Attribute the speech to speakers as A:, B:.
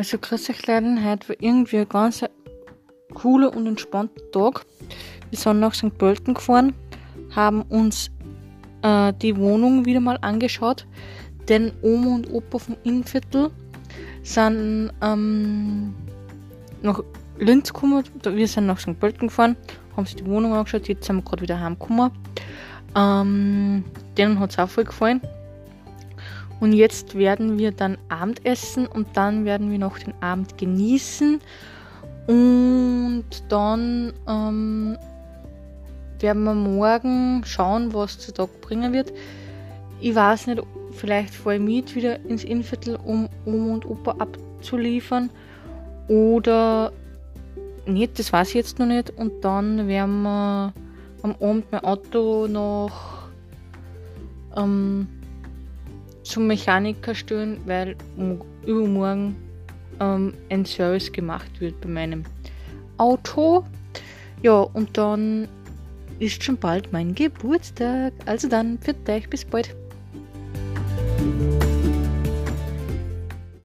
A: Also grüß euch Leute, heute war irgendwie ein ganz cooler und entspannter Tag. Wir sind nach St. Pölten gefahren, haben uns äh, die Wohnung wieder mal angeschaut, denn Oma und Opa vom Innviertel sind ähm, nach Linz gekommen. Wir sind nach St. Pölten gefahren, haben sich die Wohnung angeschaut, jetzt sind wir gerade wieder heimgekommen. Ähm, denen hat es auch voll gefallen. Und jetzt werden wir dann Abendessen und dann werden wir noch den Abend genießen. Und dann ähm, werden wir morgen schauen, was der Tag bringen wird. Ich weiß nicht, vielleicht fahre ich mit wieder ins Innviertel, um Oma und Opa abzuliefern. Oder nicht, das weiß ich jetzt noch nicht. Und dann werden wir am Abend mein Auto noch ähm, zum Mechaniker stellen, weil übermorgen ähm, ein Service gemacht wird bei meinem Auto. Ja, und dann ist schon bald mein Geburtstag. Also dann, für euch, bis bald.